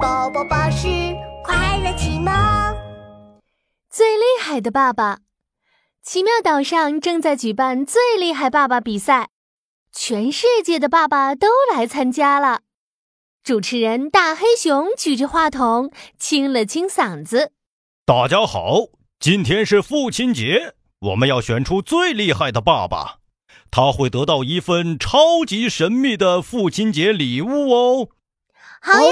宝宝巴士快乐启蒙。最厉害的爸爸，奇妙岛上正在举办最厉害爸爸比赛，全世界的爸爸都来参加了。主持人大黑熊举着话筒，清了清嗓子：“大家好，今天是父亲节，我们要选出最厉害的爸爸。”他会得到一份超级神秘的父亲节礼物哦！好耶，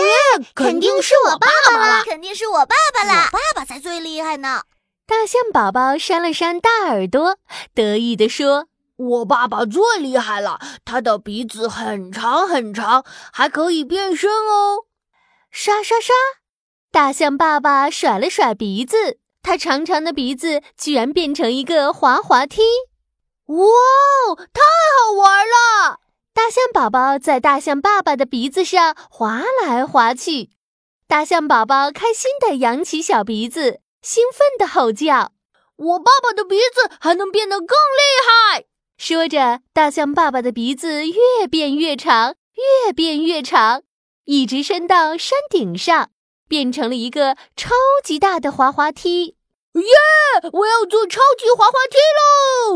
肯定是我爸爸了，肯定是我爸爸了，我爸爸才最厉害呢！大象宝宝扇了扇大耳朵，得意地说：“我爸爸最厉害了，他的鼻子很长很长，还可以变身哦！”刷刷刷，大象爸爸甩了甩鼻子，他长长的鼻子居然变成一个滑滑梯。哇，太好玩了！大象宝宝在大象爸爸的鼻子上滑来滑去，大象宝宝开心地扬起小鼻子，兴奋地吼叫：“我爸爸的鼻子还能变得更厉害！”说着，大象爸爸的鼻子越变越长，越变越长，一直伸到山顶上，变成了一个超级大的滑滑梯。耶！我要坐超级滑滑梯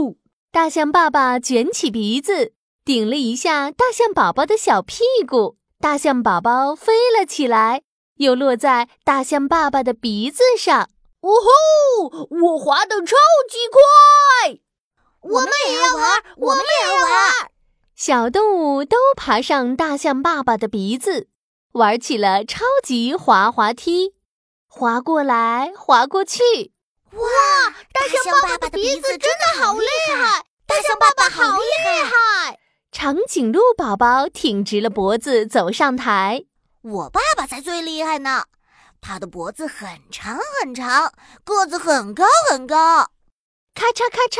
喽！大象爸爸卷起鼻子，顶了一下大象宝宝的小屁股，大象宝宝飞了起来，又落在大象爸爸的鼻子上。呜呼！我滑得超级快！我们也要玩，我们也要玩！小动物都爬上大象爸爸的鼻子，玩起了超级滑滑梯，滑过来，滑过去。哇！大象爸爸的鼻子真的好厉害！大象爸爸好厉害！长颈鹿宝宝挺直了脖子走上台。我爸爸才最厉害呢，他的脖子很长很长，个子很高很高。咔嚓咔嚓，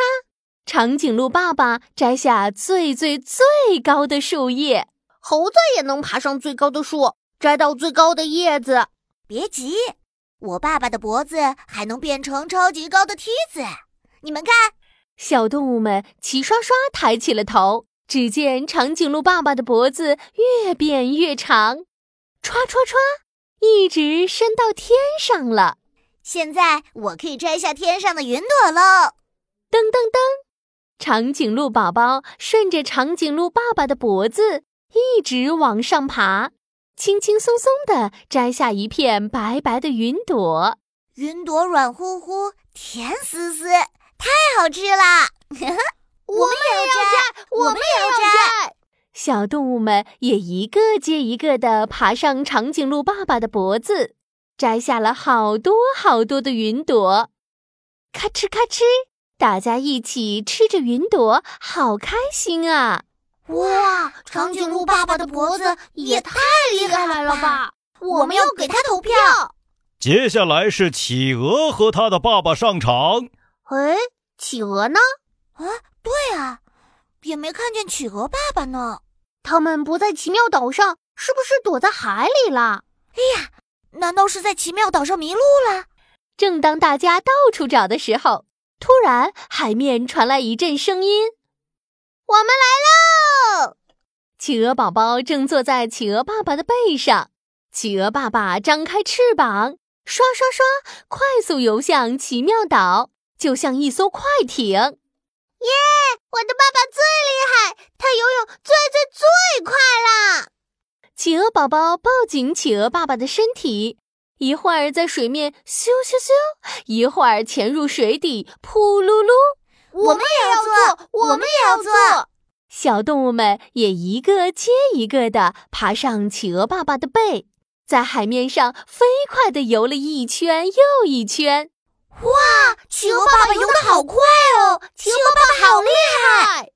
长颈鹿爸爸摘下最最最高的树叶。猴子也能爬上最高的树，摘到最高的叶子。别急。我爸爸的脖子还能变成超级高的梯子，你们看，小动物们齐刷刷抬起了头。只见长颈鹿爸爸的脖子越变越长，唰唰唰，一直伸到天上了。现在我可以摘下天上的云朵喽！噔噔噔，长颈鹿宝宝顺着长颈鹿爸爸的脖子一直往上爬。轻轻松松地摘下一片白白的云朵，云朵软乎乎、甜丝丝，太好吃了！我们也要摘，我们也要摘。小动物们也一个接一个的爬上长颈鹿爸爸的脖子，摘下了好多好多的云朵。咔哧咔哧，大家一起吃着云朵，好开心啊！哇，长颈鹿爸爸的脖子也太厉害了吧！我们要给他投票。接下来是企鹅和他的爸爸上场。哎，企鹅呢？啊，对啊，也没看见企鹅爸爸呢。他们不在奇妙岛上，是不是躲在海里了？哎呀，难道是在奇妙岛上迷路了？正当大家到处找的时候，突然海面传来一阵声音：“我们来喽！”企鹅宝宝正坐在企鹅爸爸的背上，企鹅爸爸张开翅膀，刷刷刷，快速游向奇妙岛，就像一艘快艇。耶！我的爸爸最厉害，他游泳最最最快啦！企鹅宝宝抱紧企鹅爸爸的身体，一会儿在水面咻咻咻，一会儿潜入水底扑噜噜。我们也要做，我们也要做。小动物们也一个接一个的爬上企鹅爸爸的背，在海面上飞快的游了一圈又一圈。哇，企鹅爸爸游得好快哦！企鹅爸爸好厉害！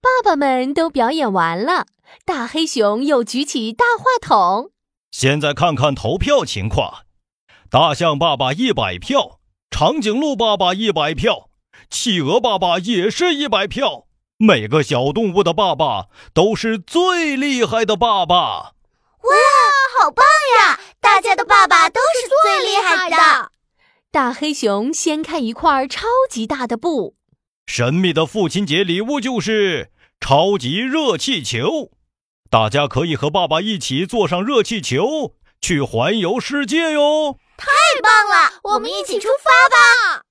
爸爸们都表演完了，大黑熊又举起大话筒。现在看看投票情况：大象爸爸一百票，长颈鹿爸爸一百票，企鹅爸爸也是一百票。每个小动物的爸爸都是最厉害的爸爸！哇，好棒呀！大家的爸爸都是最厉害的。大黑熊掀开一块超级大的布，神秘的父亲节礼物就是超级热气球。大家可以和爸爸一起坐上热气球，去环游世界哟！太棒了，我们一起出发吧！